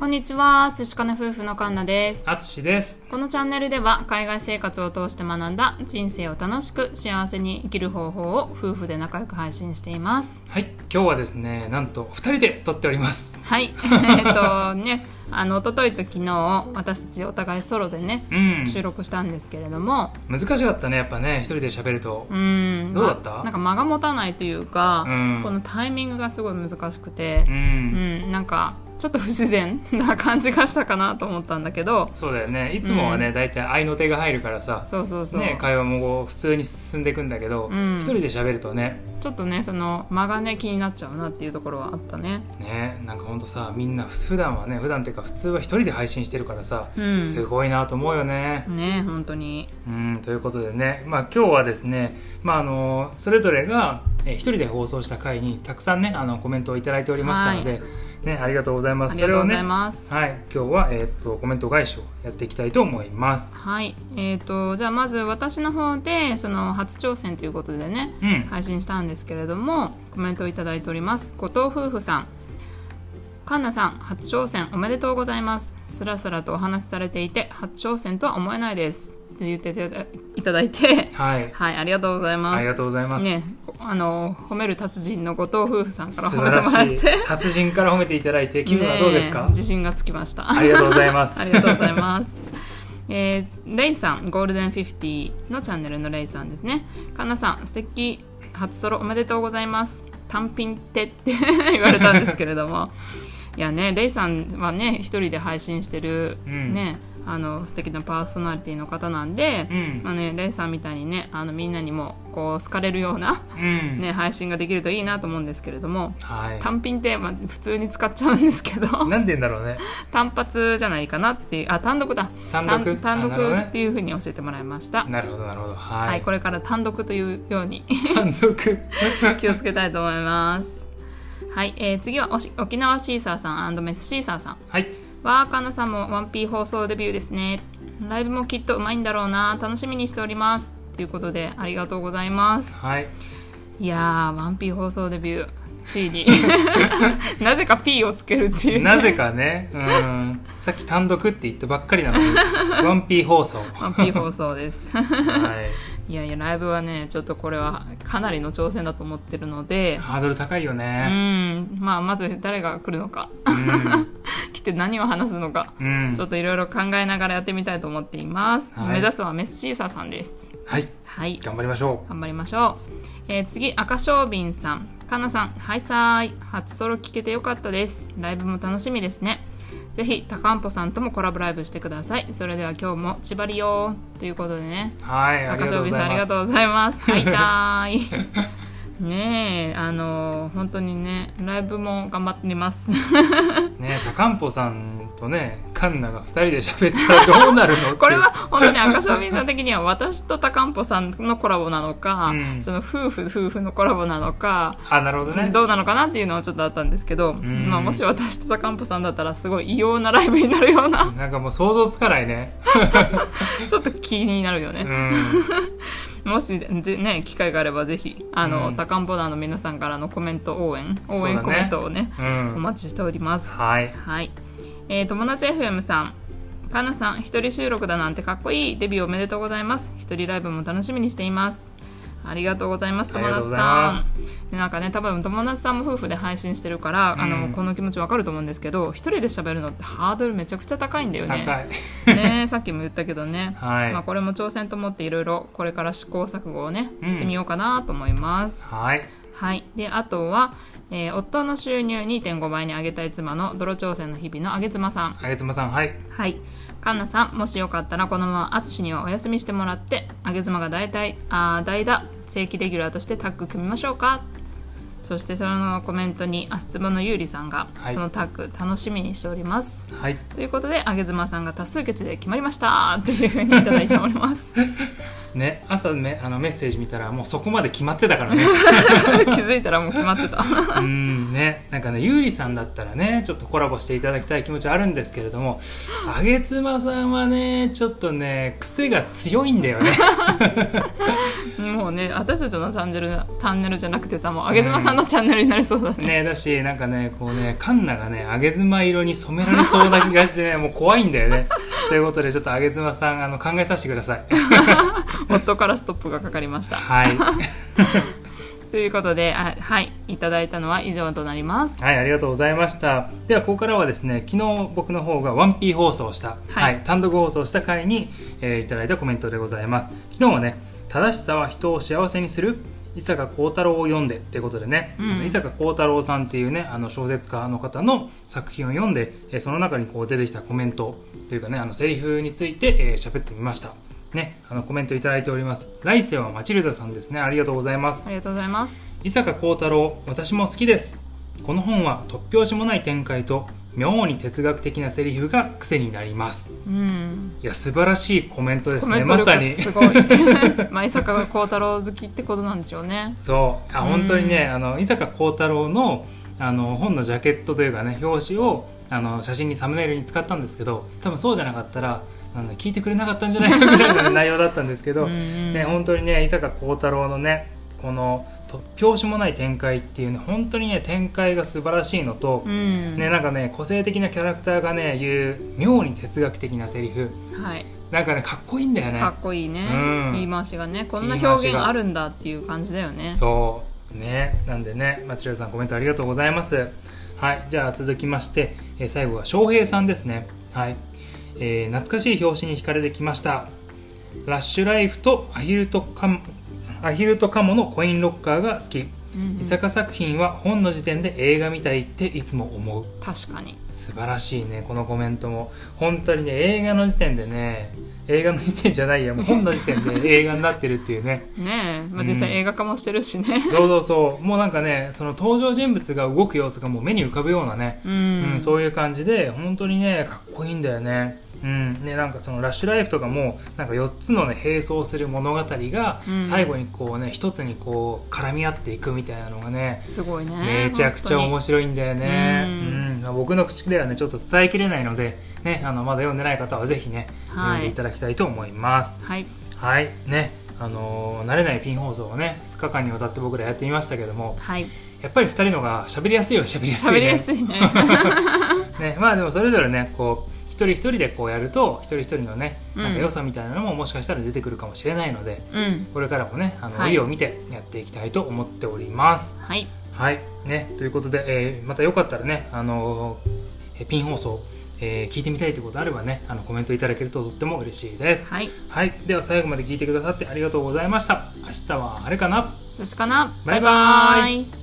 こんにちは、寿司かな夫婦のカンナです。あつしです。このチャンネルでは海外生活を通して学んだ人生を楽しく幸せに生きる方法を夫婦で仲良く配信しています。はい、今日はですね、なんと二人で撮っております。はい、えっとね、あの一昨日と昨日私たちお互いソロでね、うん、収録したんですけれども、難しかったね、やっぱね、一人で喋ると。うん、どうだった？まなんか間が持たないというか、うんこのタイミングがすごい難しくてう、、うんん、なんかちょっと不自然な感じがしたかなと思ったんだけど、そうだよね、いつもはね、だいたい愛の手が入るからさ、そうそうそう。ね、会話も普通に進んでいくんだけど、うん。一人で喋るとね、ちょっとねその間がね気になっちゃうなっていうところはあったね。ね、なんかほんとさ、みんな普段はね、普段っていうか普通は一人で配信してるからさ、うん。すごいなと思うよね。ね本当に。うん、ということでね、まあ、今日はですね、まあ、あのそれぞれが、えー一人で放送した回にたくさんねあのコメントをいただいておりましたので、ね、ありがとうございます。ありがとうございそます、ね、はい、今日は、えーっとコメント返しをやっていきたいと思います。はい。えー、とじゃあまず私の方でその初挑戦ということでねうん。配信したんですけれどもコメントをいただいております。後藤夫婦さん。カンナさん初挑戦おめでとうございます。スラスラとお話しされていて初挑戦とは思えないです。と言っていただいてはい。はいありがとうございます。ありがとうございます、ねあの褒める達人の後藤夫婦さんから素褒めてもらって達人から褒めていただいて気分はどうですか、自信がつきましたありがとうございますありがとうございます。えーレイさん、ゴールデン50のチャンネルのレイさんですね。カンナさん、素敵初ソロおめでとうございます。単品ってって 言われたんですけれども。いやね、レイさんはね、一人で配信してる、うんね、あの素敵なパーソナリティの方なんで、うんまあね、レイさんみたいにね、あのみんなにもこう好かれるような、うん、ね、配信ができるといいなと思うんですけれども、は単品って、まあ、普通に使っちゃうんですけど、いなんて言うんだろうね。単発じゃないかなっていうあ単独だ。単独？単単独っていうふうに教えてもらいました、なるほどなるほど。は、はいい、これから単独というように単独？気をつけたいと思います。はい、えー次はおし沖縄シーサーさんメスシーサーさん。はい。わーかなさんもワンピー放送デビューですね。ライブもきっとうまいんだろうな。楽しみにしておりますということでありがとうございます。はい。いやーワンピー放送デビュー。ついに。なぜか P をつけるっていう。なぜかね、うん、さっき単独って言ったばっかりなのに、ワンピー放送。ワンピー放送です。はい。いやいやライブはねちょっとこれはかなりの挑戦だと思ってるので。ハードル高いようね。ん。まあまず誰が来るのか。うん。来て何を話すのかうんちょっといろいろ考えながらやってみたいと思っています、はい目指すはメッシーサーさんですはい。はい頑張りましょ頑張りましょう、えー次赤小瓶さんかなさんはいさーい初ソロ聞けてよかったですライブも楽しみですねぜひ高んぽさんともコラボライブしてくださいそれでは今日も千葉りよーということでねう。はい。赤小瓶。さんありがとうございます。はいたーい。ねえ、あの本当にね、ライブも頑張ってます。ね、高んぽさんとね、カンナが二人で喋ったらどうなるの これは本当に赤小瓶さん的には私と高んぽさんのコラボなのか、うんその夫婦夫婦のコラボなのか、あ、なるほどね。どうなのかなっていうのはちょっとあったんですけど、んまあもし私と高んぽさんだったらすごい異様なライブになるような、なんかもう想像つかないね。ちょっと気になるよね。うん。もしぜね機会があればぜひあの、うん高んぼ団の皆さんからのコメント応援応援コメントをねうんお待ちしております。はい。はい。えー、友達 FM さん。かなさん、一人収録だなんてかっこいい。デビューおめでとうございます。一人ライブも楽しみにしています。ありがとうございます、友達さん。でなんかね、多分友達さんも夫婦で配信してるから、あのうんこの気持ちわかると思うんですけど、一人で喋るのってハードルめちゃくちゃ高いんだよ高ね。い。ねさっきも言ったけどね。はいまあ、これも挑戦と思っていろいろこれから試行錯誤をね、うんしてみようかなと思います。はい。はい、であとは、えー夫の収入2.5倍に上げたい妻の泥挑戦の日々のあげ妻さん。あげつまさん、はい。はい。カンナさんもしよかったらこのまま淳にはお休みしてもらってあげ妻が大体あー代打正規レギュラーとしてタッグ組みましょうか。そしてそのコメントに足つぼのゆうりさんが、はい。そのタッグ楽しみにしております。はい。ということであげ妻さんが多数決で決まりましたっていうふうにいただいております ね朝めあのメッセージ見たらもうそこまで決まってたからね。気づいたらもう決まってた。うんね。なんかねゆうりさんだったらねちょっとコラボしていただきたい気持ちはあるんですけれどもあげつまさんはねちょっとね癖が強いんだよね。もうね私たちのチャンネルチャンネルじゃなくてさもうあげずまさんのチャンネルになりそうだね、ねだしなんかねこうねカンナがねあげ妻色に染められそうな気がしてねもう怖いんだよね。ということでちょっとあげ妻さんあの考えさせてください 夫からストップがかかりました。はい。ということであはい。いただいたのは以上となります。はい、ありがとうございました。では、ここからはですね、昨日僕の方が 1P 放送した、はい、単独放送した回に、えーいただいたコメントでございます。昨日はね、正しさは人を幸せにする伊坂幸太郎を読んでっていうことでね、うん。伊坂幸太郎さんっていうねあの小説家の方の作品を読んで、えーその中にこう出てきたコメントというかねあのセリフについてえー喋、ってみましたねあのコメントいただいております。来世はマチルダさんですね。ありがとうございます。ありがとうございます。伊坂幸太郎私も好きです。この本は突拍子もない展開と妙に哲学的なセリフが癖になります。うん。いや素晴らしいコメントですね。まさに。すごい。まあ伊坂幸太郎好きってことなんでしょうね。そう。あうん。本当にねあの伊坂幸太郎のあの本のジャケットというかね表紙をあの写真にサムネイルに使ったんですけど多分そうじゃなかったらあの聞いてくれなかったんじゃないかぐらいの内容だったんですけど、うんね、本当にね伊坂幸太郎のねこの突拍子もない展開っていうね本当にね展開が素晴らしいのと、うん。ね、なんかね個性的なキャラクターがね言う妙に哲学的なセリフ。はい。なんかねかっこいいんだよね。かっこいいね、うん。言い回しがねこんな表現あるんだっていう感じだよね。そう。ね。なんでね町浦さんコメントありがとうございます。はい。じゃあ続きまして、えー最後は翔平さんですね。はい、えー懐かしい表紙に惹かれてきました。ラッシュライフとアヒルとカモアヒルとカモのコインロッカーが好き。うんうん。伊坂作品は本の時点で映画みたいっていつも思う。確かに。素晴らしいねこのコメントも。本当にね映画の時点でね映画の時点じゃないやもう本の時点で 映画になってるっていうね。ねえ、まあ、うん。実際映画化もしてるしね。そうそうそう。もうなんかねその登場人物が動く様子がもう目に浮かぶようなね、ううんん、そういう感じで本当にねかっこいいんだよねうん。ね、なんかそのラッシュライフとかもなんか4つのね並走する物語がうん。最後にこうね一つにこう絡み合っていくみたいなのがねすごいね。めちゃくちゃ面白いんだよね、ううん。んまあ僕の口ではねちょっと伝えきれないので、ね、あのまだ読んでない方はぜひね、はい。読んでいただきたいと思います。はい。はい。ねあのー慣れないピン放送をね2日間にわたって僕らやってみましたけどもはい。やっぱり2人のが喋りやすいは喋りやすい、ね、喋りやすいね。ねまあでもそれぞれねこう一人一人でこうやると一人一人のねうん。なんか良さみたいなのももしかしたら出てくるかもしれないので、うん。これからもねあの、はい。意を見てやっていきたいと思っております。はい。はい。ねということで、えーまたよかったらねあのーえピン放送、えー聞いてみたいということあればねあのコメントいただけるととっても嬉しいです。はい。はい。では最後まで聞いてくださってありがとうございました。明日はあれかな？寿司かな？バイバイ。イ